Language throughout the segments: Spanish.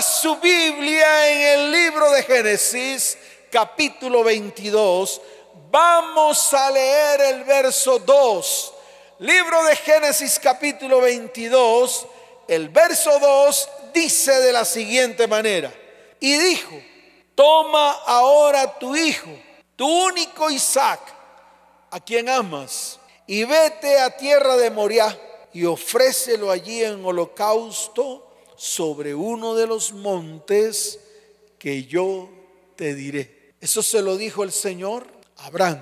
su Biblia en el libro de Génesis, capítulo 22. Vamos a leer el verso 2. Libro de Génesis, capítulo 22. El verso 2 dice de la siguiente manera. Y dijo, toma ahora tu hijo, tu único Isaac, a quien amas, y vete a tierra de Moriah y ofrécelo allí en holocausto sobre uno de los montes que yo te diré. Eso se lo dijo el Señor a Abraham,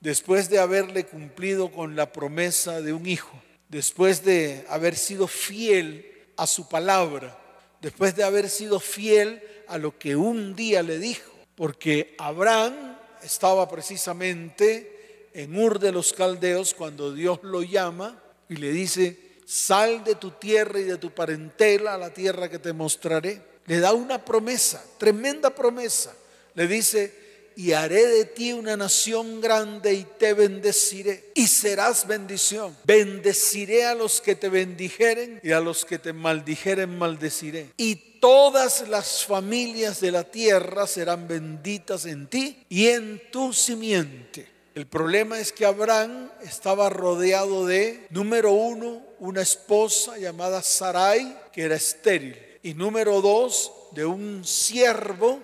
después de haberle cumplido con la promesa de un hijo, después de haber sido fiel a su palabra, después de haber sido fiel a lo que un día le dijo, porque Abraham estaba precisamente en Ur de los Caldeos cuando Dios lo llama y le dice, sal de tu tierra y de tu parentela a la tierra que te mostraré. Le da una promesa, tremenda promesa. Le dice, y haré de ti una nación grande y te bendeciré y serás bendición. Bendeciré a los que te bendijeren y a los que te maldijeren maldeciré. Y todas las familias de la tierra serán benditas en ti y en tu simiente. El problema es que Abraham estaba rodeado de, número uno, una esposa llamada Sarai, que era estéril. Y número dos, de un siervo,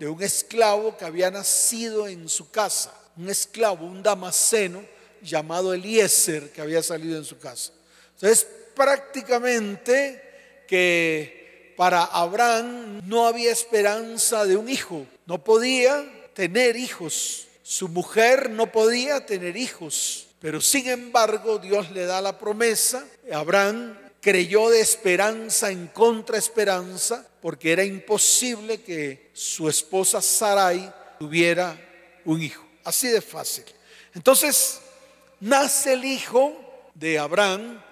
de un esclavo que había nacido en su casa. Un esclavo, un damasceno llamado Eliezer, que había salido en su casa. Entonces, prácticamente que para Abraham no había esperanza de un hijo. No podía tener hijos su mujer no podía tener hijos, pero sin embargo Dios le da la promesa. Abraham creyó de esperanza en contraesperanza porque era imposible que su esposa Sarai tuviera un hijo. Así de fácil. Entonces, nace el hijo de Abraham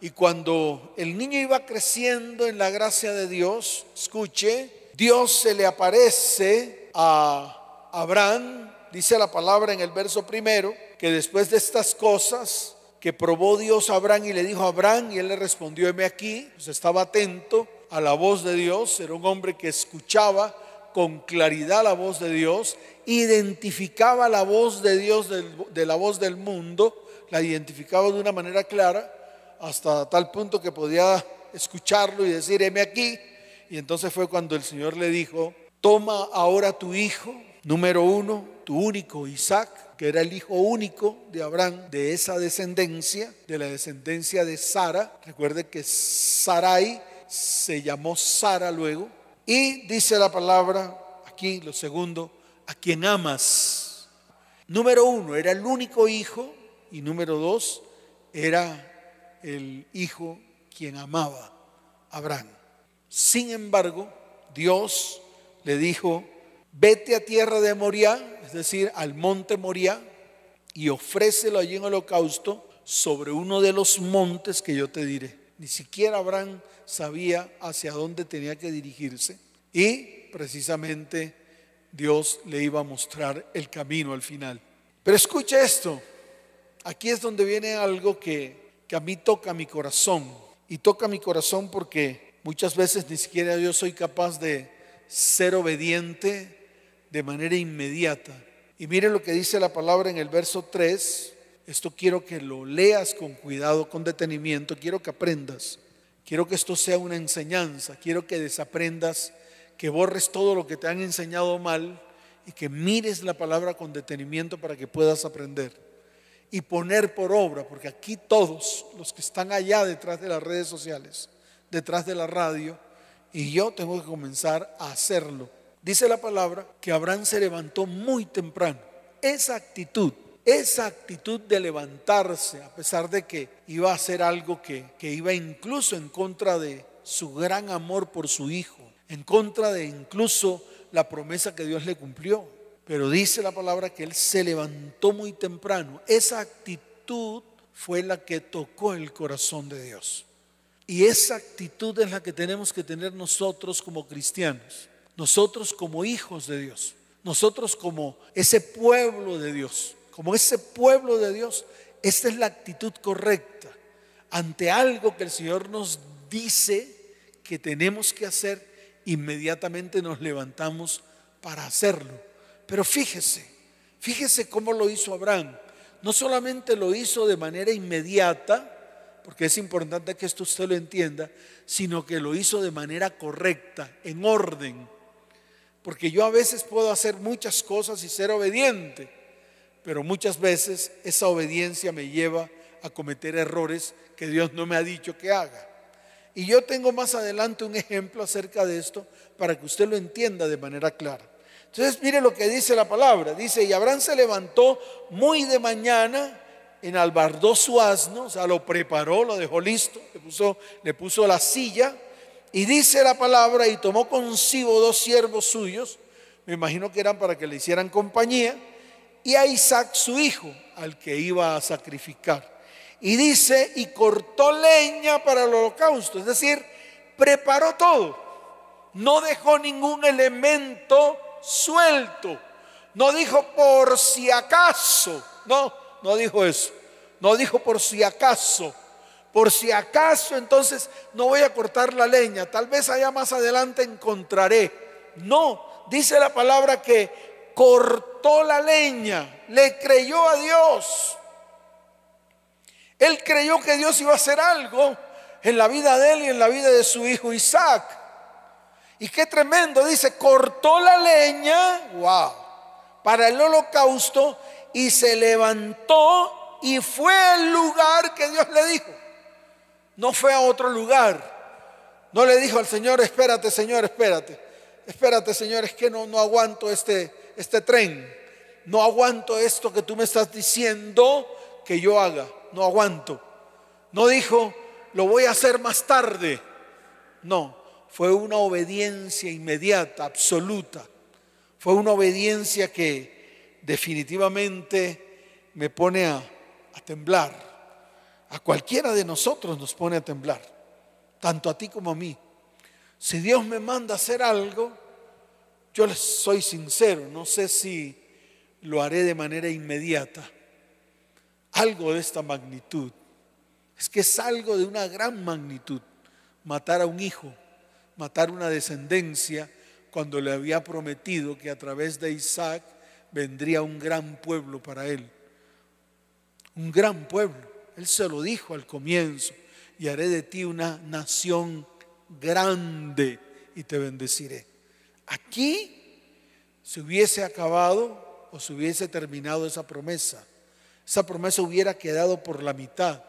y cuando el niño iba creciendo en la gracia de Dios, escuche, Dios se le aparece a Abraham dice la palabra en el verso primero, que después de estas cosas que probó Dios a Abraham y le dijo a Abraham, y él le respondió, heme aquí, pues estaba atento a la voz de Dios, era un hombre que escuchaba con claridad la voz de Dios, identificaba la voz de Dios de la voz del mundo, la identificaba de una manera clara, hasta tal punto que podía escucharlo y decir, heme aquí. Y entonces fue cuando el Señor le dijo, toma ahora tu hijo, número uno, tu único Isaac, que era el hijo único de Abraham, de esa descendencia, de la descendencia de Sara. Recuerde que Sarai se llamó Sara luego. Y dice la palabra aquí, lo segundo, a quien amas. Número uno, era el único hijo. Y número dos, era el hijo quien amaba Abraham. Sin embargo, Dios le dijo, vete a tierra de Moriah, es decir, al monte Moriah, y ofrécelo allí en holocausto sobre uno de los montes que yo te diré. Ni siquiera Abraham sabía hacia dónde tenía que dirigirse y precisamente Dios le iba a mostrar el camino al final. Pero escucha esto, aquí es donde viene algo que, que a mí toca mi corazón y toca mi corazón porque muchas veces ni siquiera yo soy capaz de ser obediente de manera inmediata. Y mire lo que dice la palabra en el verso 3. Esto quiero que lo leas con cuidado, con detenimiento. Quiero que aprendas. Quiero que esto sea una enseñanza. Quiero que desaprendas, que borres todo lo que te han enseñado mal y que mires la palabra con detenimiento para que puedas aprender y poner por obra, porque aquí todos los que están allá detrás de las redes sociales, detrás de la radio, y yo tengo que comenzar a hacerlo Dice la palabra que Abraham se levantó muy temprano. Esa actitud, esa actitud de levantarse, a pesar de que iba a hacer algo que, que iba incluso en contra de su gran amor por su hijo, en contra de incluso la promesa que Dios le cumplió. Pero dice la palabra que él se levantó muy temprano. Esa actitud fue la que tocó el corazón de Dios. Y esa actitud es la que tenemos que tener nosotros como cristianos nosotros como hijos de Dios, nosotros como ese pueblo de Dios, como ese pueblo de Dios, esta es la actitud correcta ante algo que el Señor nos dice que tenemos que hacer inmediatamente nos levantamos para hacerlo. Pero fíjese, fíjese cómo lo hizo Abraham. No solamente lo hizo de manera inmediata, porque es importante que esto usted lo entienda, sino que lo hizo de manera correcta, en orden. Porque yo a veces puedo hacer muchas cosas y ser obediente, pero muchas veces esa obediencia me lleva a cometer errores que Dios no me ha dicho que haga. Y yo tengo más adelante un ejemplo acerca de esto para que usted lo entienda de manera clara. Entonces mire lo que dice la palabra. Dice, y Abraham se levantó muy de mañana, enalbardó su asno, o sea, lo preparó, lo dejó listo, le puso, le puso la silla. Y dice la palabra, y tomó consigo dos siervos suyos, me imagino que eran para que le hicieran compañía, y a Isaac su hijo, al que iba a sacrificar. Y dice, y cortó leña para el holocausto, es decir, preparó todo. No dejó ningún elemento suelto. No dijo por si acaso. No, no dijo eso. No dijo por si acaso. Por si acaso, entonces no voy a cortar la leña. Tal vez allá más adelante encontraré. No, dice la palabra que cortó la leña. Le creyó a Dios. Él creyó que Dios iba a hacer algo en la vida de él y en la vida de su hijo Isaac. Y qué tremendo, dice, cortó la leña, wow, para el holocausto y se levantó y fue al lugar que Dios le dijo. No fue a otro lugar. No le dijo al Señor, espérate, Señor, espérate. Espérate, Señor, es que no, no aguanto este, este tren. No aguanto esto que tú me estás diciendo que yo haga no aguanto. No dijo, lo voy a hacer más tarde. No, fue una obediencia inmediata, absoluta. Fue una obediencia que definitivamente me pone a, a temblar. A cualquiera de nosotros nos pone a temblar, tanto a ti como a mí. Si Dios me manda a hacer algo, yo les soy sincero, no sé si lo haré de manera inmediata algo de esta magnitud. Es que es algo de una gran magnitud. Matar a un hijo, matar una descendencia, cuando le había prometido que a través de Isaac vendría un gran pueblo para él. Un gran pueblo. Él se lo dijo al comienzo, y haré de ti una nación grande y te bendeciré. Aquí se hubiese acabado o se hubiese terminado esa promesa esa promesa hubiera quedado por la mitad,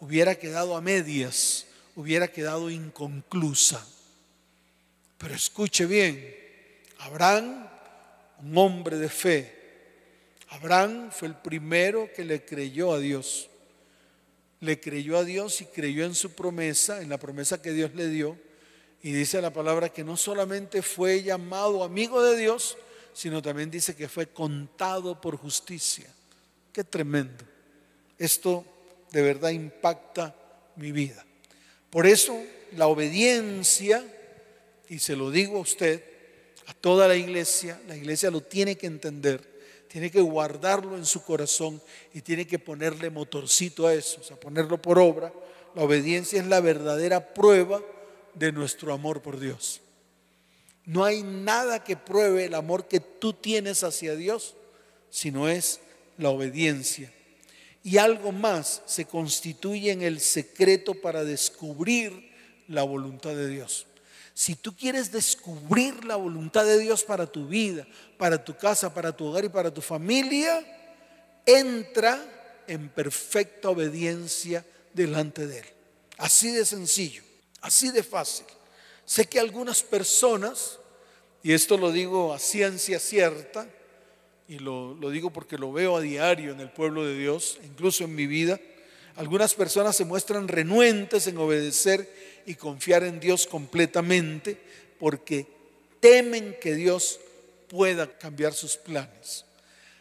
hubiera quedado a medias, hubiera quedado inconclusa. Pero escuche bien, Abraham, un hombre de fe, Abraham fue el primero que le creyó a Dios. Le creyó a Dios y creyó en su promesa, en la promesa que Dios le dio. Y dice la palabra que no solamente fue llamado amigo de Dios, sino también dice que fue contado por justicia. Qué tremendo. Esto de verdad impacta mi vida. Por eso la obediencia, y se lo digo a usted, a toda la iglesia, la iglesia lo tiene que entender, tiene que guardarlo en su corazón y tiene que ponerle motorcito a eso, o sea, ponerlo por obra. La obediencia es la verdadera prueba de nuestro amor por Dios. No hay nada que pruebe el amor que tú tienes hacia Dios, sino es la obediencia. Y algo más se constituye en el secreto para descubrir la voluntad de Dios. Si tú quieres descubrir la voluntad de Dios para tu vida, para tu casa, para tu hogar y para tu familia, entra en perfecta obediencia delante de Él. Así de sencillo, así de fácil. Sé que algunas personas, y esto lo digo a ciencia cierta, y lo, digo porque lo veo a diario en el pueblo de Dios, incluso en mi vida, algunas personas se muestran renuentes en obedecer y confiar en Dios completamente porque temen que Dios pueda cambiar sus planes.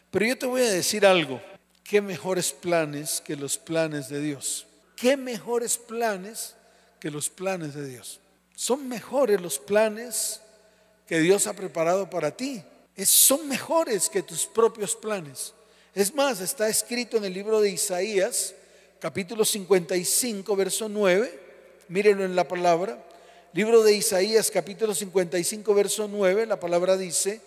Pero yo te voy a decir algo, qué mejores planes que los planes de Dios. ¿Qué mejores planes que los planes de Dios? Son mejores los planes que Dios ha preparado para ti son mejores que tus propios planes. Es más, está escrito en el libro de Isaías, capítulo 55, verso 9. Mírenlo en la palabra. Libro de Isaías capítulo 55 verso 9, la palabra dice,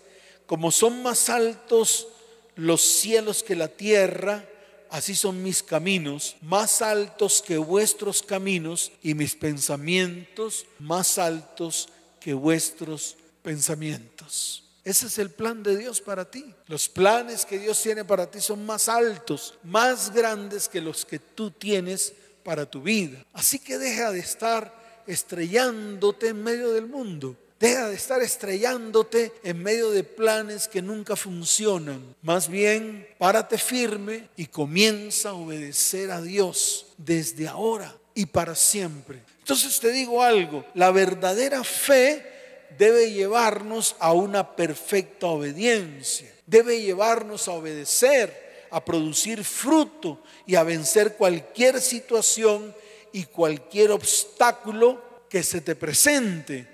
como son más altos los cielos que la tierra, así son mis caminos, más altos que vuestros caminos y mis pensamientos más altos que vuestros pensamientos. Ese es el plan de Dios para ti. Los planes que Dios tiene para ti son más altos, más grandes que los que tú tienes para tu vida. Así que deja de estar estrellándote en medio del mundo. Deja de estar estrellándote en medio de planes que nunca funcionan. Más bien, párate firme y comienza a obedecer a Dios desde ahora y para siempre. Entonces te digo algo, la verdadera fe debe llevarnos a una perfecta obediencia, debe llevarnos a obedecer, a producir fruto y a vencer cualquier situación y cualquier obstáculo que se te presente.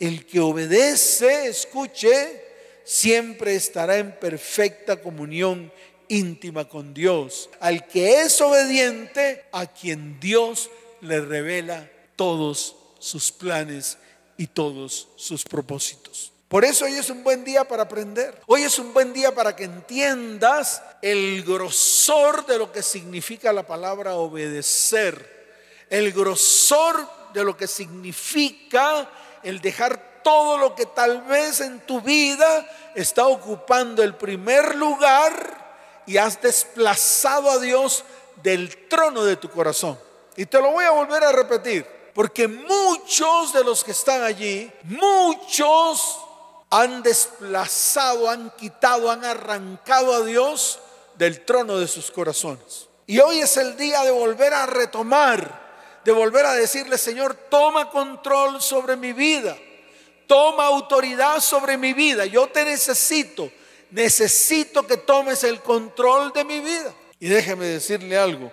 El que obedece, escuche, siempre estará en perfecta comunión íntima con Dios. Al que es obediente, a quien Dios le revela todos sus planes y todos sus propósitos. Por eso hoy es un buen día para aprender. Hoy es un buen día para que entiendas el grosor de lo que significa la palabra obedecer el grosor de lo que significa el dejar todo lo que tal vez en tu vida está ocupando el primer lugar y has desplazado a Dios del trono de tu corazón. Y te lo voy a volver a repetir, porque muchos de los que están allí, muchos han desplazado, han quitado, han arrancado a Dios del trono de sus corazones. Y hoy es el día de volver a retomar de volver a decirle, Señor, toma control sobre mi vida, toma autoridad sobre mi vida, yo te necesito, necesito que tomes el control de mi vida. Y déjeme decirle algo,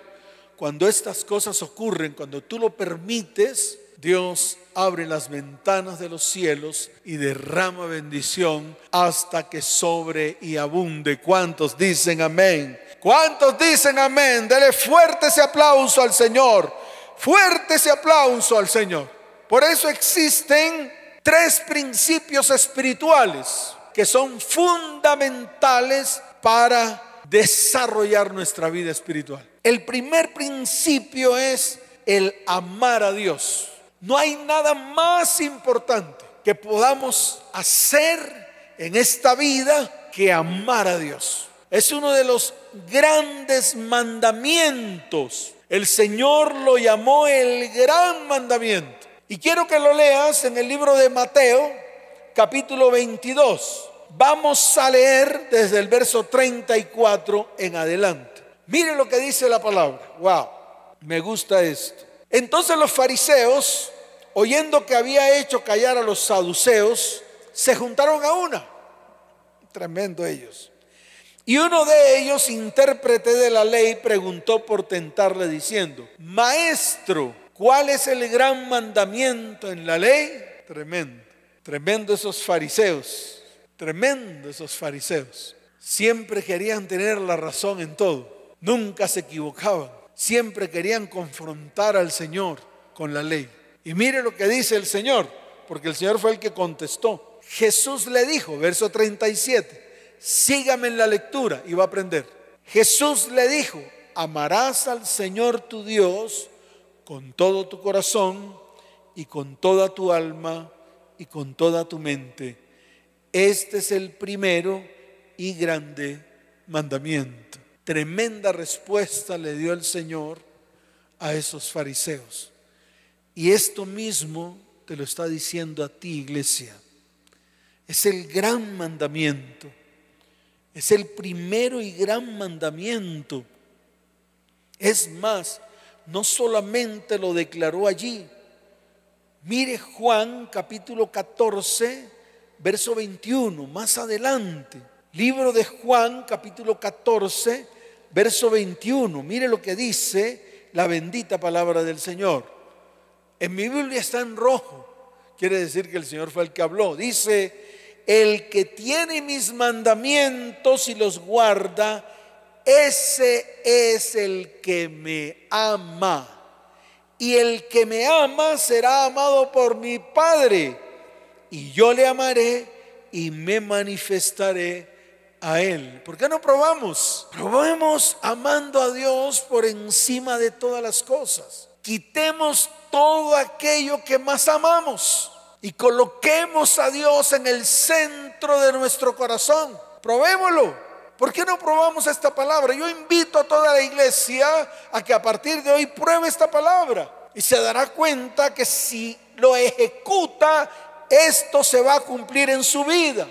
cuando estas cosas ocurren, cuando tú lo permites, Dios abre las ventanas de los cielos y derrama bendición hasta que sobre y abunde. ¿Cuántos dicen amén? ¿Cuántos dicen amén? Dele fuerte ese aplauso al Señor. Fuerte ese aplauso al Señor. Por eso existen tres principios espirituales que son fundamentales para desarrollar nuestra vida espiritual. El primer principio es el amar a Dios. No hay nada más importante que podamos hacer en esta vida que amar a Dios. Es uno de los grandes mandamientos el Señor lo llamó el gran mandamiento. Y quiero que lo leas en el libro de Mateo, capítulo 22. Vamos a leer desde el verso 34 en adelante. Mire lo que dice la palabra. Wow, me gusta esto. Entonces los fariseos, oyendo que había hecho callar a los saduceos, se juntaron a una. Tremendo ellos. Y uno de ellos, intérprete de la ley, preguntó por tentarle diciendo, Maestro, ¿cuál es el gran mandamiento en la ley? Tremendo, tremendo esos fariseos, tremendo esos fariseos. Siempre querían tener la razón en todo, nunca se equivocaban, siempre querían confrontar al Señor con la ley. Y mire lo que dice el Señor, porque el Señor fue el que contestó. Jesús le dijo, verso 37, sígame en la lectura y va a aprender. Jesús le dijo, amarás al Señor tu Dios con todo tu corazón y con toda tu alma y con toda tu mente. Este es el primero y grande mandamiento. Tremenda respuesta le dio el Señor a esos fariseos. Y esto mismo te lo está diciendo a ti, iglesia. Es el gran mandamiento es el primero y gran mandamiento. Es más, no solamente lo declaró allí. Mire Juan capítulo 14, verso 21, más adelante. Libro de Juan capítulo 14, verso 21. Mire lo que dice la bendita palabra del Señor. En mi Biblia está en rojo. Quiere decir que el Señor fue el que habló. Dice, el que tiene mis mandamientos y los guarda, ese es el que me ama. y el que me ama será amado por mi Padre, y yo le amaré y me manifestaré a Él. ¿Por qué no probamos? Probemos amando a Dios por encima de todas las cosas. Quitemos todo aquello que más amamos y coloquemos a Dios en el centro de nuestro corazón. Probémoslo. ¿Por qué no probamos esta palabra? Yo invito a toda la iglesia a que a partir de hoy pruebe esta palabra y se dará cuenta que si lo ejecuta, esto se va a cumplir en su vida.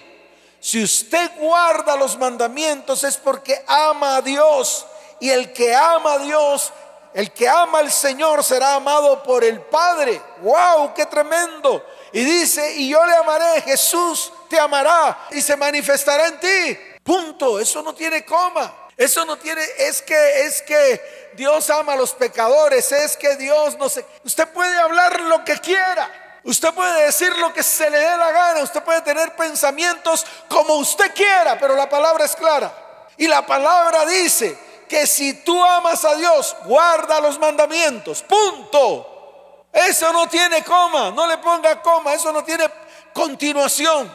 Si usted guarda los mandamientos es porque ama a Dios y el que ama a Dios, el que ama al Señor será amado por el Padre. ¡Wow! ¡Qué tremendo! Y dice, y yo le amaré, Jesús te amará y se manifestará en ti. Punto, eso no tiene coma. Eso no tiene, es que, es que Dios ama a los pecadores, es que Dios no sé. Usted puede hablar lo que quiera. Usted puede decir lo que se le dé la gana, usted puede tener pensamientos como usted quiera, pero la palabra es clara. Y la palabra dice que si tú amas a Dios, guarda los mandamientos. Punto. Eso no tiene coma, no le ponga coma, eso no tiene continuación.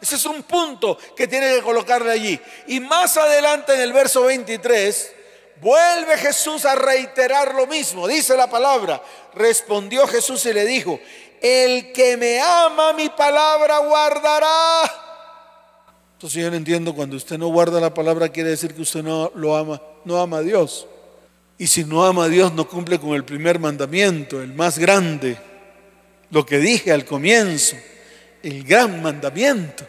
Ese es un punto que tiene que colocarle allí. Y más adelante en el verso 23, vuelve Jesús a reiterar lo mismo. Dice la palabra, respondió Jesús y le dijo, el que me ama mi palabra guardará. Entonces yo no entiendo, cuando usted no guarda la palabra quiere decir que usted no lo ama, no ama a Dios. Y si no ama a Dios no cumple con el primer mandamiento, el más grande, lo que dije al comienzo el gran mandamiento.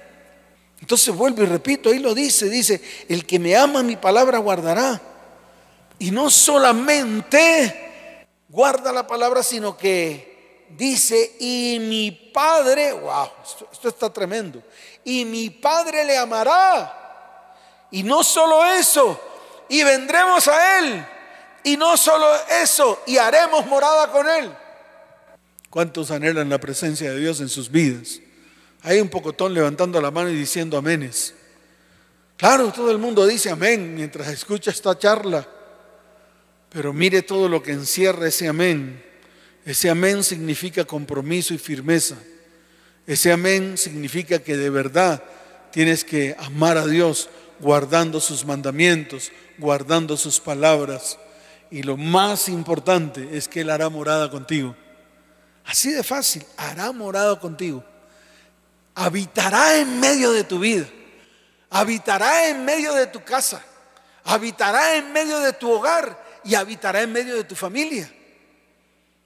Entonces vuelvo y repito, ahí lo dice, dice, el que me ama mi palabra guardará. Y no solamente guarda la palabra, sino que dice, y mi Padre, wow, esto, está tremendo, y mi Padre le amará. Y no solo eso, y vendremos a Él. Y no solo eso, y haremos morada con Él. ¿Cuántos anhelan la presencia de Dios en sus vidas? Hay un pocotón levantando la mano y diciendo aménes. Claro, todo el mundo dice amén mientras escucha esta charla. Pero mire todo lo que encierra ese amén. Ese amén significa compromiso y firmeza. Ese amén significa que de verdad tienes que amar a Dios guardando sus mandamientos, guardando sus palabras. Y lo más importante es que Él hará morada contigo. Así de fácil, hará morada contigo habitará en medio de tu vida, habitará en medio de tu casa, habitará en medio de tu hogar y habitará en medio de tu familia.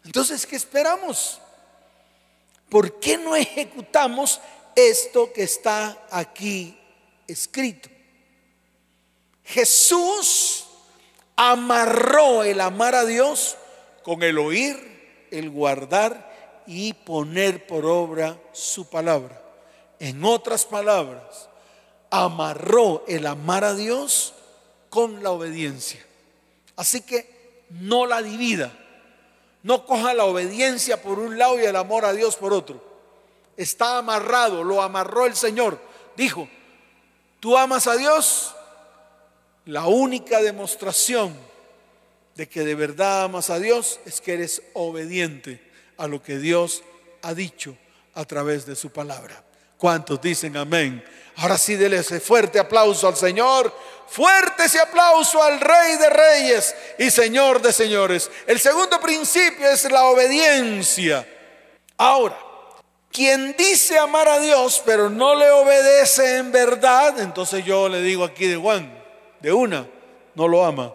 Entonces, ¿qué esperamos? ¿Por qué no ejecutamos esto que está aquí escrito? Jesús amarró el amar a Dios con el oír, el guardar y poner por obra su palabra. En otras palabras, amarró el amar a Dios con la obediencia. Así que no la divida. No coja la obediencia por un lado y el amor a Dios por otro. Está amarrado, lo amarró el Señor. Dijo, tú amas a Dios. La única demostración de que de verdad amas a Dios es que eres obediente a lo que Dios ha dicho a través de su palabra. ¿Cuántos dicen amén? Ahora sí, dele ese fuerte aplauso al Señor. Fuerte ese aplauso al Rey de Reyes y Señor de Señores. El segundo principio es la obediencia. Ahora, quien dice amar a Dios pero no le obedece en verdad, entonces yo le digo aquí de Juan, de una, no lo ama.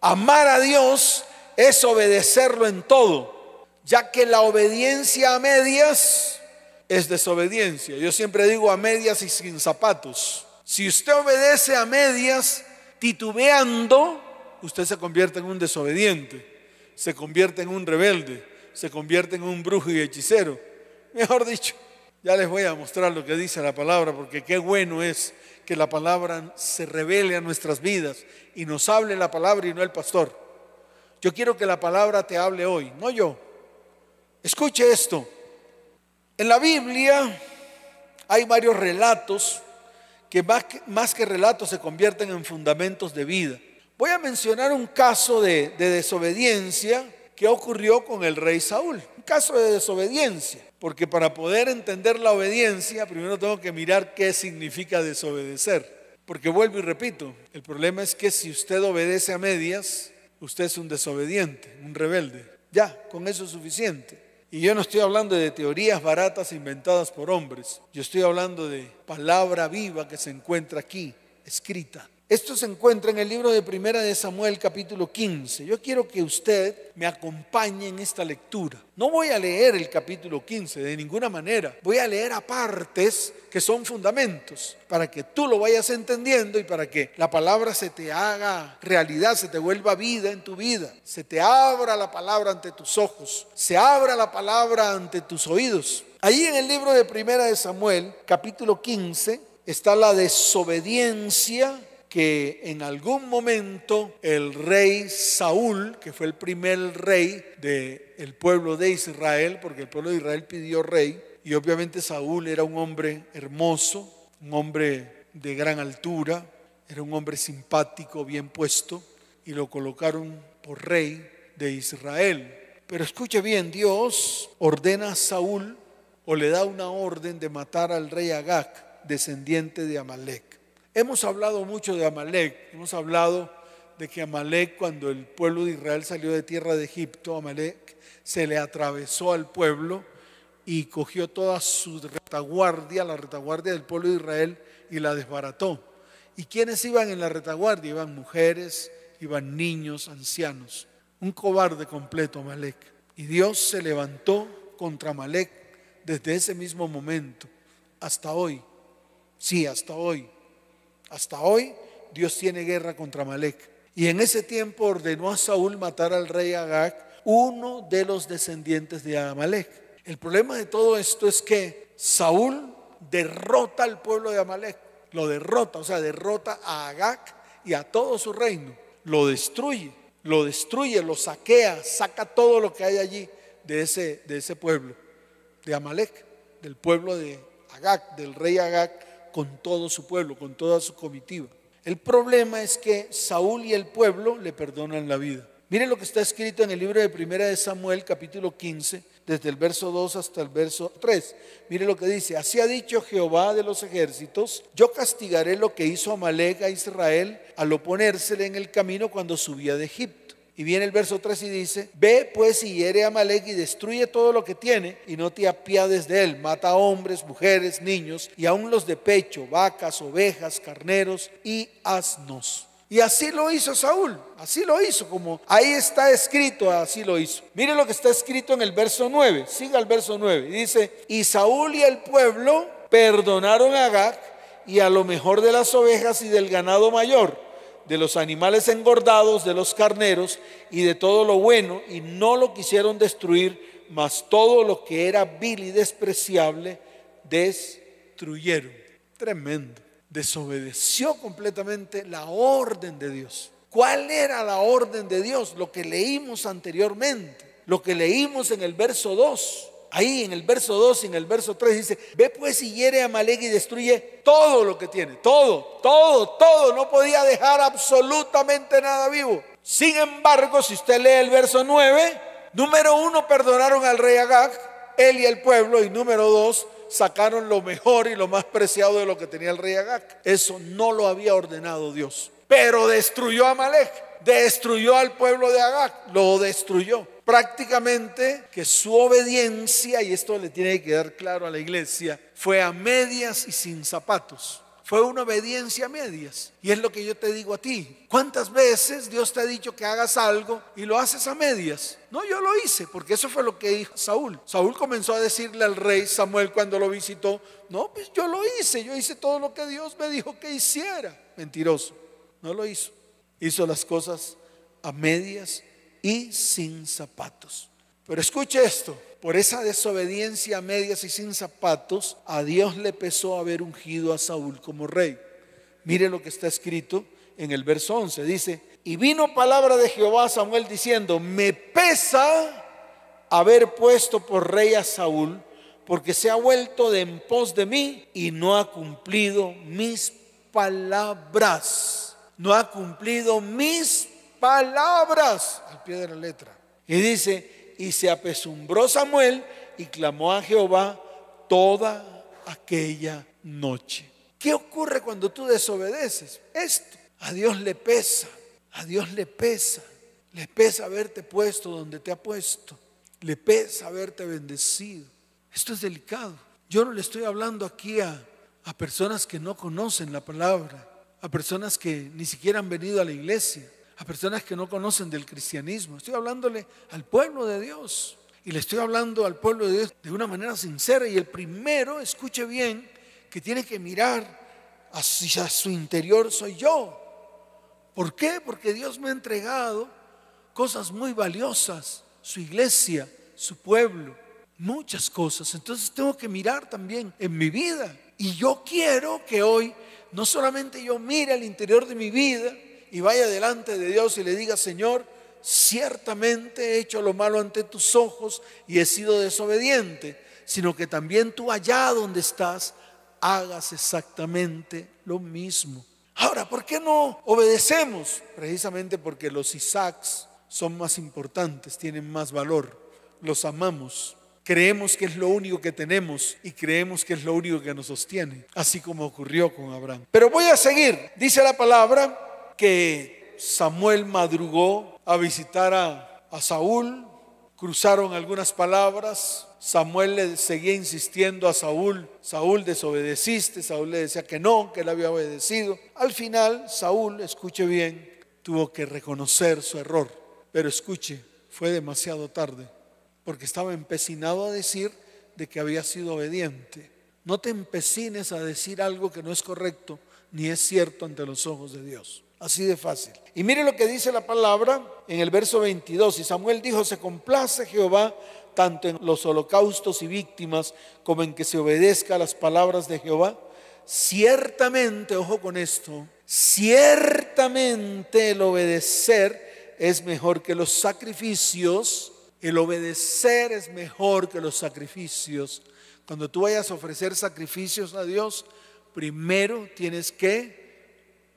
Amar a Dios es obedecerlo en todo, ya que la obediencia a medias es desobediencia. Yo siempre digo a medias y sin zapatos. Si usted obedece a medias, titubeando, usted se convierte en un desobediente, se convierte en un rebelde, se convierte en un brujo y hechicero. Mejor dicho, ya les voy a mostrar lo que dice la palabra, porque qué bueno es que la palabra se revele a nuestras vidas y nos hable la palabra y no el pastor. Yo quiero que la palabra te hable hoy, no yo. Escuche esto. En la Biblia hay varios relatos que más, que relatos se convierten en fundamentos de vida. Voy a mencionar un caso de, desobediencia qué ocurrió con el rey Saúl. Un caso de desobediencia, porque para poder entender la obediencia, primero tengo que mirar qué significa desobedecer. Porque vuelvo y repito, el problema es que si usted obedece a medias, usted es un desobediente, un rebelde. Ya, con eso es suficiente. Y yo no estoy hablando de teorías baratas inventadas por hombres. Yo estoy hablando de palabra viva que se encuentra aquí, escrita. Esto se encuentra en el libro de Primera de Samuel capítulo 15. Yo quiero que usted me acompañe en esta lectura. No voy a leer el capítulo 15 de ninguna manera. Voy a leer apartes que son fundamentos para que tú lo vayas entendiendo y para que la palabra se te haga realidad, se te vuelva vida en tu vida. Se te abra la palabra ante tus ojos, se abra la palabra ante tus oídos. Ahí en el libro de Primera de Samuel capítulo 15 está la desobediencia que en algún momento el rey Saúl, que fue el primer rey del pueblo de Israel, porque el pueblo de Israel pidió rey, y obviamente Saúl era un hombre hermoso, un hombre de gran altura, era un hombre simpático, bien puesto, y lo colocaron por rey de Israel. Pero escuche bien, Dios ordena a Saúl o le da una orden de matar al rey Agag, descendiente de Amalek. Hemos hablado mucho de Amalek, hemos hablado de que Amalek cuando el pueblo de Israel salió de tierra de Egipto, Amalek se le atravesó al pueblo y cogió toda su retaguardia, la retaguardia del pueblo de Israel, y la desbarató. ¿Y quiénes iban en la retaguardia? Iban mujeres, iban niños, ancianos. Un cobarde completo, Amalek. Y Dios se levantó contra Amalek desde ese mismo momento hasta hoy. Sí, hasta hoy. Hasta hoy Dios tiene guerra contra Malek. Y en ese tiempo ordenó a Saúl matar al rey Agag, uno de los descendientes de Amalek. El problema de todo esto es que Saúl derrota al pueblo de Amalek, lo derrota, o sea, derrota a Agag y a todo su reino, lo destruye, lo destruye, lo saquea, saca todo lo que hay allí de ese, de ese pueblo, de Amalek, del pueblo de Agag, del rey Agag con todo su pueblo, con toda su comitiva. El problema es que Saúl y el pueblo le perdonan la vida. Miren lo que está escrito en el libro de Primera de Samuel, capítulo 15, desde el verso 2 hasta el verso 3. Mire lo que dice, así ha dicho Jehová de los ejércitos, yo castigaré lo que hizo Amalek a Israel al oponérsele en el camino cuando subía de Egipto y viene el verso 3 y dice, ve pues y hiere a Amalek y destruye todo lo que tiene y no te apiades de él. Mata a hombres, mujeres, niños y aun los de pecho, vacas, ovejas, carneros y asnos. Y así lo hizo Saúl, así lo hizo, como ahí está escrito, así lo hizo. Mire lo que está escrito en el verso 9, siga el verso 9. dice, y Saúl y el pueblo perdonaron a Agag y a lo mejor de las ovejas y del ganado mayor de los animales engordados, de los carneros y de todo lo bueno, y no lo quisieron destruir, mas todo lo que era vil y despreciable destruyeron. Tremendo. Desobedeció completamente la orden de Dios. ¿Cuál era la orden de Dios? Lo que leímos anteriormente, lo que leímos en el verso 2 ahí en el verso 2 y en el verso 3 dice, ve pues y hiere a Malek y destruye todo lo que tiene, todo, todo, todo, no podía dejar absolutamente nada vivo. Sin embargo, si usted lee el verso 9, número uno, perdonaron al rey Agag, él y el pueblo, y número dos, sacaron lo mejor y lo más preciado de lo que tenía el rey Agag. Eso no lo había ordenado Dios, pero destruyó a Malek, destruyó al pueblo de Agag, lo destruyó prácticamente que su obediencia, y esto le tiene que quedar claro a la iglesia, fue a medias y sin zapatos. Fue una obediencia a medias. Y es lo que yo te digo a ti. ¿Cuántas veces Dios te ha dicho que hagas algo y lo haces a medias? No, yo lo hice, porque eso fue lo que dijo Saúl. Saúl comenzó a decirle al rey Samuel cuando lo visitó, no, pues yo lo hice, yo hice todo lo que Dios me dijo que hiciera. Mentiroso, no lo hizo. Hizo las cosas a medias y sin zapatos. Pero escuche esto, por esa desobediencia a medias y sin zapatos, a Dios le pesó haber ungido a Saúl como rey. Mire lo que está escrito en el verso 11. Dice, y vino palabra de Jehová a Samuel diciendo, me pesa haber puesto por rey a Saúl, porque se ha vuelto de en pos de mí y no ha cumplido mis palabras. No ha cumplido mis palabras pie de la letra. Y dice, y se apesumbró Samuel y clamó a Jehová toda aquella noche. ¿Qué ocurre cuando tú desobedeces? Esto, a Dios le pesa, a Dios le pesa, le pesa haberte puesto donde te ha puesto, le pesa haberte bendecido. Esto es delicado. Yo no le estoy hablando aquí a, a personas que no conocen la palabra, a personas que ni siquiera han venido a la iglesia, a personas que no conocen del cristianismo. Estoy hablándole al pueblo de Dios. Y le estoy hablando al pueblo de Dios de una manera sincera. Y el primero, escuche bien, que tiene que mirar hacia su interior soy yo. ¿Por qué? Porque Dios me ha entregado cosas muy valiosas, su iglesia, su pueblo, muchas cosas. Entonces tengo que mirar también en mi vida. Y yo quiero que hoy no solamente yo mire al interior de mi vida y vaya delante de Dios y le diga, Señor, ciertamente he hecho lo malo ante tus ojos y he sido desobediente, sino que también tú allá donde estás hagas exactamente lo mismo. Ahora, ¿por qué no obedecemos? Precisamente porque los Isaacs son más importantes, tienen más valor, los amamos. Creemos que es lo único que tenemos y creemos que es lo único que nos sostiene, así como ocurrió con Abraham. Pero voy a seguir. Dice la palabra que Samuel madrugó a visitar a, Saúl, cruzaron algunas palabras, Samuel le seguía insistiendo a Saúl, Saúl desobedeciste, Saúl le decía que no, que él había obedecido. Al final, Saúl, escuche bien, tuvo que reconocer su error, pero escuche, fue demasiado tarde porque estaba empecinado a decir de que había sido obediente. No te empecines a decir algo que no es correcto ni es cierto ante los ojos de Dios. Así de fácil. Y mire lo que dice la palabra en el verso 22. Y Samuel dijo, se complace Jehová tanto en los holocaustos y víctimas como en que se obedezca a las palabras de Jehová. Ciertamente, ojo con esto, ciertamente el obedecer es mejor que los sacrificios el obedecer es mejor que los sacrificios. Cuando tú vayas a ofrecer sacrificios a Dios, primero tienes que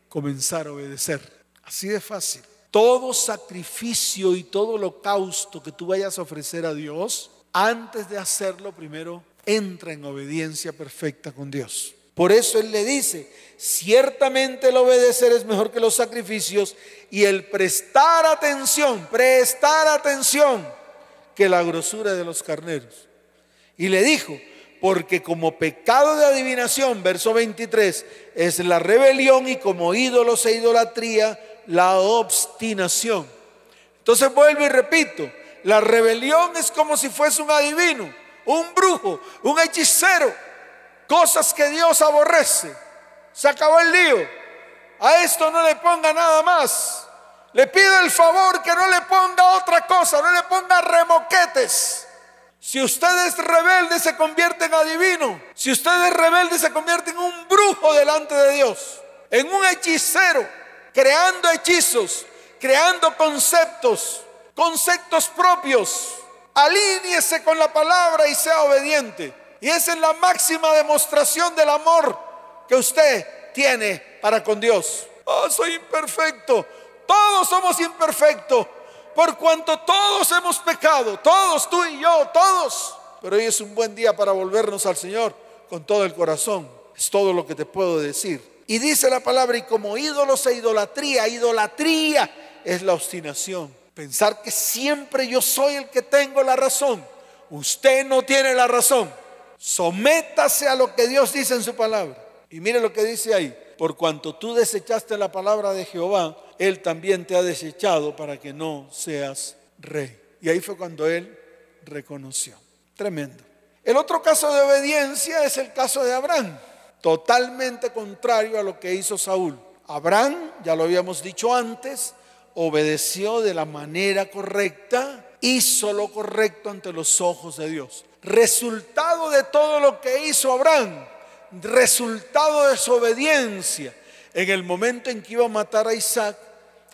comenzar a obedecer. Así de fácil. Todo sacrificio y todo holocausto que tú vayas a ofrecer a Dios, antes de hacerlo, primero entra en obediencia perfecta con Dios. Por eso Él le dice, ciertamente el obedecer es mejor que los sacrificios y el prestar atención, prestar atención que la grosura de los carneros. Y le dijo, porque como pecado de adivinación, verso 23, es la rebelión y como ídolos e idolatría, la obstinación. Entonces vuelvo y repito, la rebelión es como si fuese un adivino, un brujo, un hechicero, cosas que Dios aborrece. Se acabó el lío. A esto no le ponga nada más. Le pido el favor que no le ponga otra cosa, no le ponga remoquetes. Si usted es rebelde, se convierte en adivino. Si usted es rebelde, se convierte en un brujo delante de Dios. En un hechicero, creando hechizos, creando conceptos, conceptos propios. Alíñese con la palabra y sea obediente. Y esa es la máxima demostración del amor que usted tiene para con Dios. Oh, soy imperfecto. Todos somos imperfectos, por cuanto todos hemos pecado, todos, tú y yo, todos. Pero hoy es un buen día para volvernos al Señor con todo el corazón. Es todo lo que te puedo decir. Y dice la palabra, y como ídolos e idolatría, idolatría es la obstinación. Pensar que siempre yo soy el que tengo la razón. Usted no tiene la razón. Sométase a lo que Dios dice en su palabra. Y mire lo que dice ahí. Por cuanto tú desechaste la palabra de Jehová, él también te ha desechado para que no seas rey. Y ahí fue cuando Él reconoció. Tremendo. El otro caso de obediencia es el caso de Abraham, totalmente contrario a lo que hizo Saúl. Abraham, ya lo habíamos dicho antes, obedeció de la manera correcta, hizo lo correcto ante los ojos de Dios. Resultado de todo lo que hizo Abraham, resultado de su obediencia, en el momento en que iba a matar a Isaac,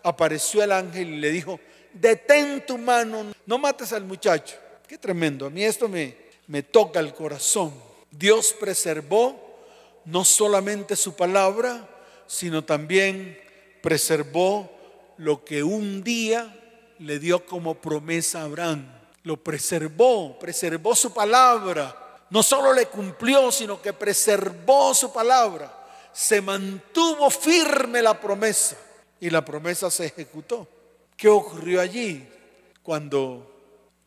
apareció el ángel y le dijo, detén tu mano, no mates al muchacho. Qué tremendo, a mí esto me, me toca el corazón. Dios preservó no solamente su palabra, sino también preservó lo que un día le dio como promesa a Abraham. Lo preservó, preservó su palabra. No solo le cumplió, sino que preservó su palabra. Se mantuvo firme la promesa y la promesa se ejecutó. ¿Qué ocurrió allí? Cuando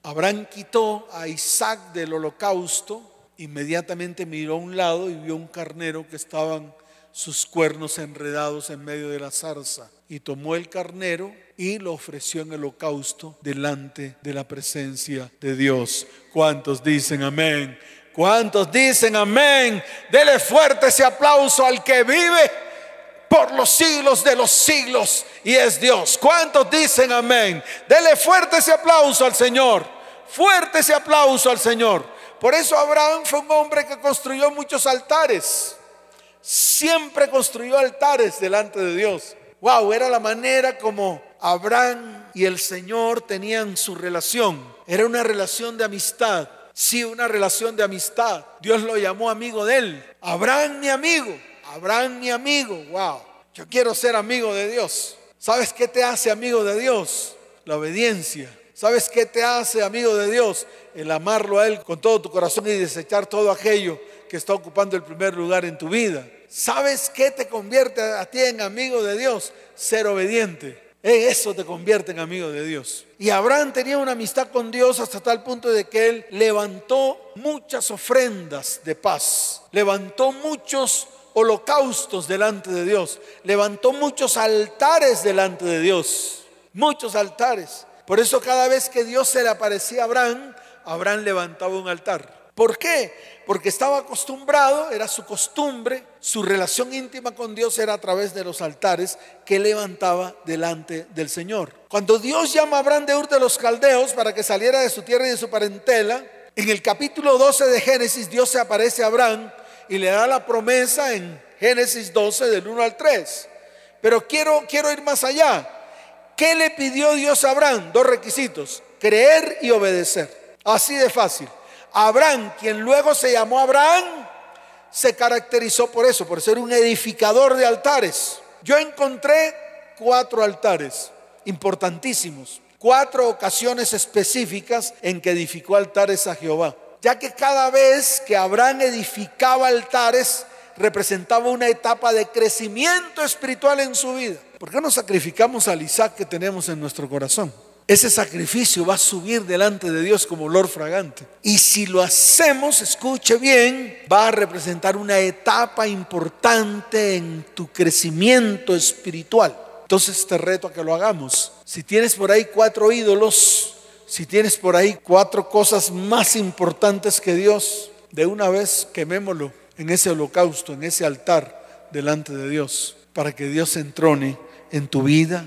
Abraham quitó a Isaac del holocausto, inmediatamente miró a un lado y vio un carnero que estaban sus cuernos enredados en medio de la zarza. Y tomó el carnero y lo ofreció en el holocausto delante de la presencia de Dios. ¿Cuántos dicen amén? ¿Cuántos dicen amén? Dele fuerte ese aplauso al que vive por los siglos de los siglos y es Dios. ¿Cuántos dicen amén? Dele fuerte ese aplauso al Señor. Fuerte ese aplauso al Señor. Por eso Abraham fue un hombre que construyó muchos altares. Siempre construyó altares delante de Dios. Wow, era la manera como Abraham y el Señor tenían su relación. Era una relación de amistad. Sí, una relación de amistad. Dios lo llamó amigo de él. Abraham mi amigo. Abraham mi amigo, wow. Yo quiero ser amigo de Dios. ¿Sabes qué te hace amigo de Dios? La obediencia. ¿Sabes qué te hace amigo de Dios? El amarlo a Él con todo tu corazón y desechar todo aquello que está ocupando el primer lugar en tu vida. ¿Sabes qué te convierte a ti en amigo de Dios? Ser obediente. Eso te convierte en amigo de Dios. Y Abraham tenía una amistad con Dios hasta tal punto de que él levantó muchas ofrendas de paz, levantó muchos holocaustos delante de Dios, levantó muchos altares delante de Dios, muchos altares. Por eso cada vez que Dios se le aparecía a Abraham, Abraham levantaba un altar. ¿Por qué? Porque estaba acostumbrado, era su costumbre, su relación íntima con Dios era a través de los altares que levantaba delante del Señor. Cuando Dios llama a Abraham de Ur de los Caldeos para que saliera de su tierra y de su parentela, en el capítulo 12 de Génesis Dios se aparece a Abraham y le da la promesa en Génesis 12 del 1 al 3. Pero quiero, quiero ir más allá. ¿Qué le pidió Dios a Abraham? Dos requisitos, creer y obedecer. Así de fácil. Abraham, quien luego se llamó Abraham, se caracterizó por eso, por ser un edificador de altares. Yo encontré cuatro altares importantísimos, cuatro ocasiones específicas en que edificó altares a Jehová ya que cada vez que Abraham edificaba altares representaba una etapa de crecimiento espiritual en su vida. ¿Por qué no sacrificamos al Isaac que tenemos en nuestro corazón? Ese sacrificio va a subir delante de Dios como olor fragante. Y si lo hacemos, escuche bien, va a representar una etapa importante en tu crecimiento espiritual. Entonces te reto a que lo hagamos. Si tienes por ahí cuatro ídolos, si tienes por ahí cuatro cosas más importantes que Dios, de una vez quemémoslo en ese holocausto, en ese altar delante de Dios, para que Dios entrone en tu vida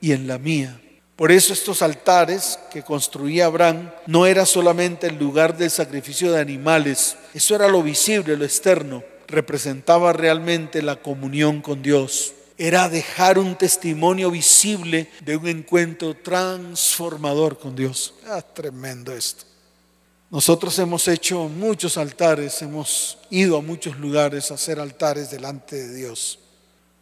y en la mía. Por eso estos altares que construía Abraham no era solamente el lugar del sacrificio de animales, eso era lo visible, lo externo, representaba realmente la comunión con Dios era dejar un testimonio visible de un encuentro transformador con Dios. Ah, tremendo esto. Nosotros hemos hecho muchos altares, hemos ido a muchos lugares a hacer altares delante de Dios.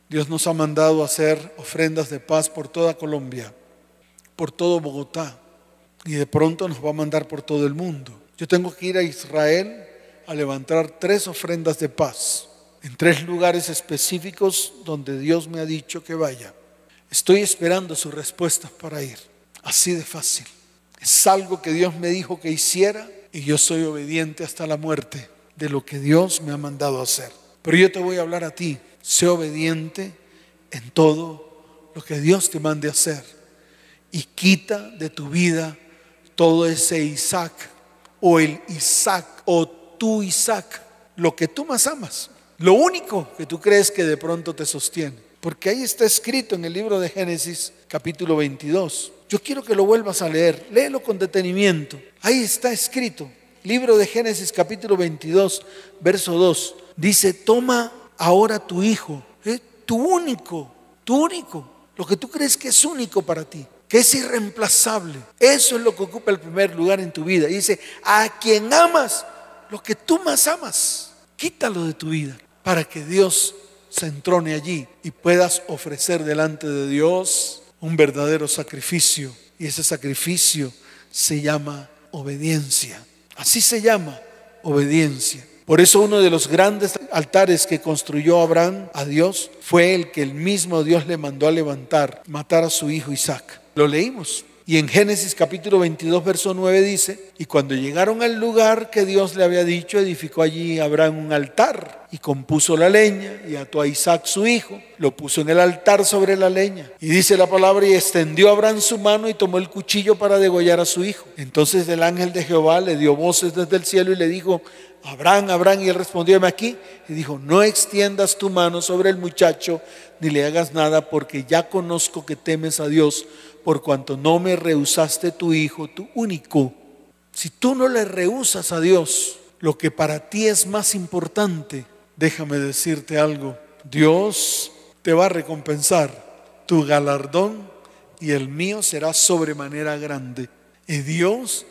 Dios nos ha mandado a hacer ofrendas de paz por toda Colombia, por todo Bogotá, y de pronto nos va a mandar por todo el mundo. Yo tengo que ir a Israel a levantar tres ofrendas de paz en tres lugares específicos donde Dios me ha dicho que vaya. Estoy esperando su respuesta para ir. Así de fácil. Es algo que Dios me dijo que hiciera y yo soy obediente hasta la muerte de lo que Dios me ha mandado hacer. Pero yo te voy a hablar a ti. Sé obediente en todo lo que Dios te mande hacer. Y quita de tu vida todo ese Isaac o el Isaac o tu Isaac, lo que tú más amas. Lo único que tú crees que de pronto te sostiene. Porque ahí está escrito en el libro de Génesis capítulo 22. Yo quiero que lo vuelvas a leer. Léelo con detenimiento. Ahí está escrito. Libro de Génesis capítulo 22, verso 2. Dice, toma ahora tu hijo, ¿eh? tu único, tu único, lo que tú crees que es único para ti, que es irreemplazable. Eso es lo que ocupa el primer lugar en tu vida. Y dice, a quien amas, lo que tú más amas, quítalo de tu vida para que Dios se entrone allí y puedas ofrecer delante de Dios un verdadero sacrificio. Y ese sacrificio se llama obediencia. Así se llama obediencia. Por eso uno de los grandes altares que construyó Abraham a Dios fue el que el mismo Dios le mandó a levantar, matar a su hijo Isaac. Lo leímos. Y en Génesis capítulo 22, verso 9 dice, y cuando llegaron al lugar que Dios le había dicho, edificó allí Abraham un altar y compuso la leña y ató a Isaac su hijo, lo puso en el altar sobre la leña. Y dice la palabra, y extendió Abraham su mano y tomó el cuchillo para degollar a su hijo. Entonces el ángel de Jehová le dio voces desde el cielo y le dijo, Abraham, Abraham, y él respondió, aquí. Y dijo, no extiendas tu mano sobre el muchacho, ni le hagas nada, porque ya conozco que temes a Dios por cuanto no me rehusaste tu hijo, tu único. Si tú no le rehusas a Dios lo que para ti es más importante, déjame decirte algo, Dios te va a recompensar. Tu galardón y el mío será sobremanera grande. Y Dios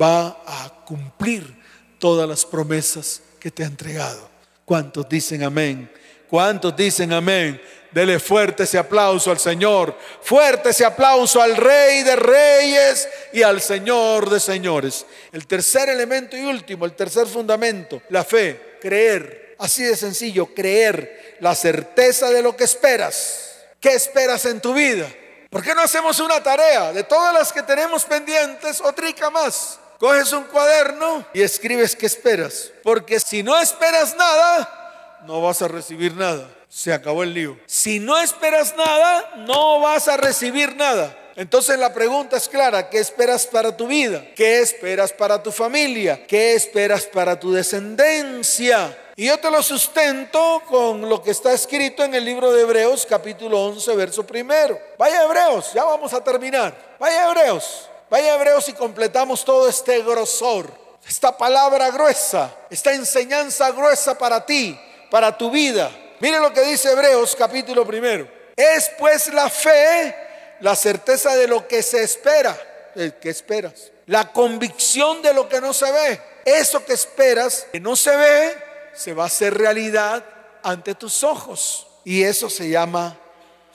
va a cumplir todas las promesas que te ha entregado. ¿Cuántos dicen amén? ¿Cuántos dicen amén? Dele fuerte ese aplauso al Señor, fuerte ese aplauso al Rey de Reyes y al Señor de Señores. El tercer elemento y último, el tercer fundamento, la fe, creer. Así de sencillo, creer, la certeza de lo que esperas. ¿Qué esperas en tu vida? ¿Por qué no hacemos una tarea de todas las que tenemos pendientes, otrica más? Coges un cuaderno y escribes qué esperas. Porque si no esperas nada, no vas a recibir nada se acabó el lío. Si no esperas nada, no vas a recibir nada. Entonces la pregunta es clara, ¿qué esperas para tu vida? ¿Qué esperas para tu familia? ¿Qué esperas para tu descendencia? Y yo te lo sustento con lo que está escrito en el libro de Hebreos capítulo 11, verso primero. Vaya Hebreos, ya vamos a terminar. Vaya Hebreos, vaya Hebreos y completamos todo este grosor, esta palabra gruesa, esta enseñanza gruesa para ti, para tu vida. Mire lo que dice Hebreos capítulo primero. Es pues la fe, la certeza de lo que se espera. ¿Qué esperas? La convicción de lo que no se ve. Eso que esperas, que no se ve, se va a hacer realidad ante tus ojos. Y eso se llama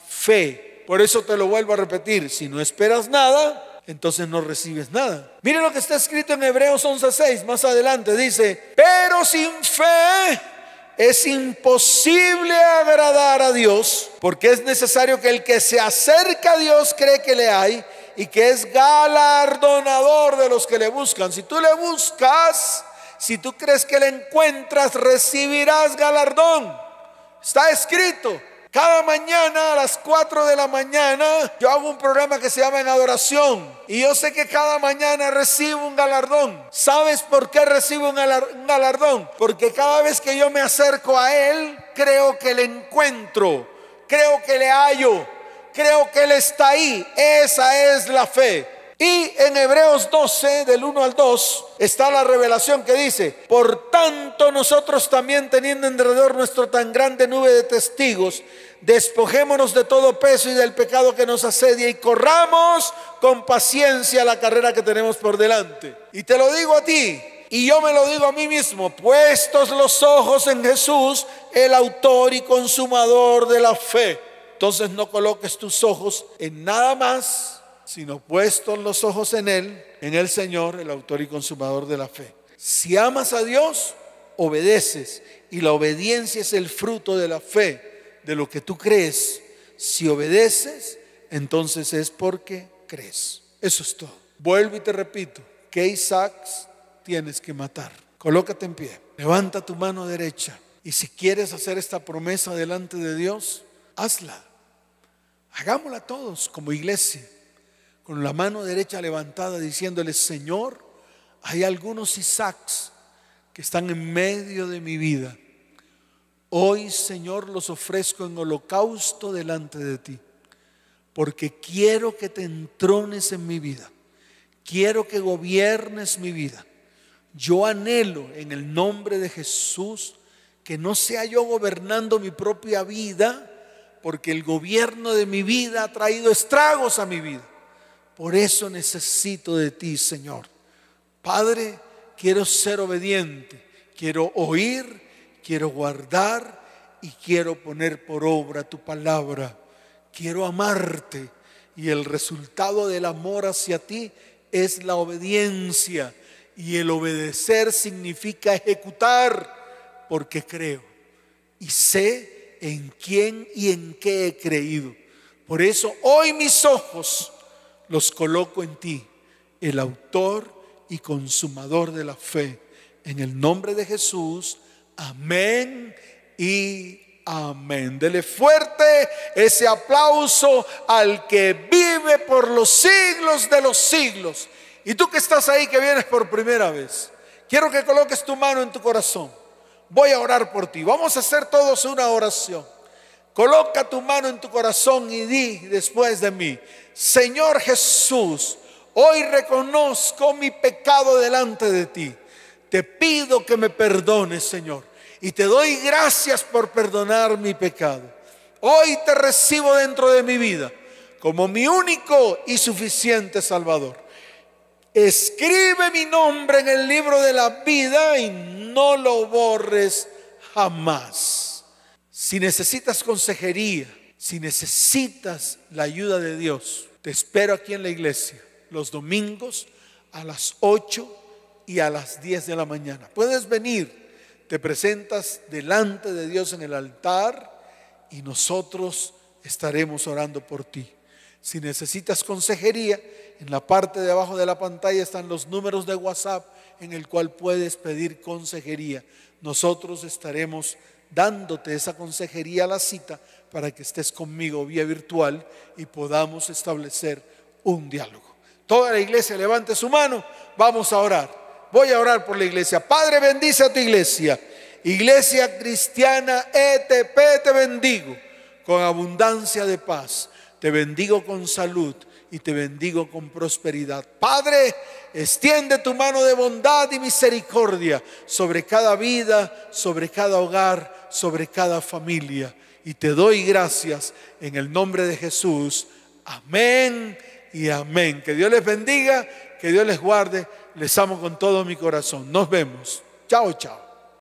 fe. Por eso te lo vuelvo a repetir. Si no esperas nada, entonces no recibes nada. Mire lo que está escrito en Hebreos 11:6, más adelante dice, pero sin fe es imposible agradar a Dios porque es necesario que el que se acerca a Dios cree que le hay y que es galardonador de los que le buscan. Si tú le buscas, si tú crees que le encuentras, recibirás galardón. Está escrito. Cada mañana a las 4 de la mañana yo hago un programa que se llama En Adoración. Y yo sé que cada mañana recibo un galardón. ¿Sabes por qué recibo un galardón? Porque cada vez que yo me acerco a Él, creo que le encuentro, creo que le hallo, creo que Él está ahí. Esa es la fe. Y en Hebreos 12, del 1 al 2, está la revelación que dice, por tanto nosotros también teniendo alrededor nuestro tan grande nube de testigos, despojémonos de todo peso y del pecado que nos asedia y corramos con paciencia la carrera que tenemos por delante. Y te lo digo a ti, y yo me lo digo a mí mismo, puestos los ojos en Jesús, el autor y consumador de la fe. Entonces no coloques tus ojos en nada más sino puestos los ojos en Él, en el Señor, el autor y consumador de la fe. Si amas a Dios, obedeces. Y la obediencia es el fruto de la fe, de lo que tú crees. Si obedeces, entonces es porque crees. Eso es todo. Vuelvo y te repito, que Isaac tienes que matar. Colócate en pie. Levanta tu mano derecha. Y si quieres hacer esta promesa delante de Dios, hazla. Hagámosla todos como iglesia con la mano derecha levantada diciéndole, Señor, hay algunos Isaacs que están en medio de mi vida. Hoy, Señor, los ofrezco en holocausto delante de ti, porque quiero que te entrones en mi vida, quiero que gobiernes mi vida. Yo anhelo en el nombre de Jesús que no sea yo gobernando mi propia vida, porque el gobierno de mi vida ha traído estragos a mi vida. Por eso necesito de ti, Señor. Padre, quiero ser obediente, quiero oír, quiero guardar y quiero poner por obra tu palabra. Quiero amarte Y el resultado del amor hacia ti es la obediencia. Y el obedecer significa ejecutar porque creo. Y sé en quién y en qué he creído. Por eso hoy mis ojos los coloco en ti, el autor y consumador de la fe. En el nombre de Jesús, amén y amén. Dele fuerte ese aplauso al que vive por los siglos de los siglos. Y tú que estás ahí, que vienes por primera vez, quiero que coloques tu mano en tu corazón. Voy a orar por ti. Vamos a hacer todos una oración. Coloca tu mano en tu corazón y di después de mí, Señor Jesús, hoy reconozco mi pecado delante de ti. Te pido que me perdones, Señor. Y te doy gracias por perdonar mi pecado. Hoy te recibo dentro de mi vida como mi único y suficiente Salvador. Escribe mi nombre en el libro de la vida y no lo borres jamás. Si necesitas consejería, si necesitas la ayuda de Dios, te espero aquí en la iglesia los domingos a las 8 y a las 10 de la mañana. Puedes venir, te presentas delante de Dios en el altar y nosotros estaremos orando por ti. Si necesitas consejería, en la parte de abajo de la pantalla están los números de WhatsApp en el cual puedes pedir consejería. Nosotros estaremos dándote esa consejería la cita para que estés conmigo vía virtual y podamos establecer un diálogo. Toda la iglesia levante su mano, vamos a orar. Voy a orar por la iglesia. Padre, bendice a tu iglesia. Iglesia cristiana ETP, te bendigo con abundancia de paz. Te bendigo con salud y te bendigo con prosperidad. Padre, extiende tu mano de bondad y misericordia sobre cada vida, sobre cada hogar, sobre cada familia. Y te doy gracias en el nombre de Jesús. Amén y amén. Que Dios les bendiga, que Dios les guarde. Les amo con todo mi corazón. Nos vemos. Chao, chao.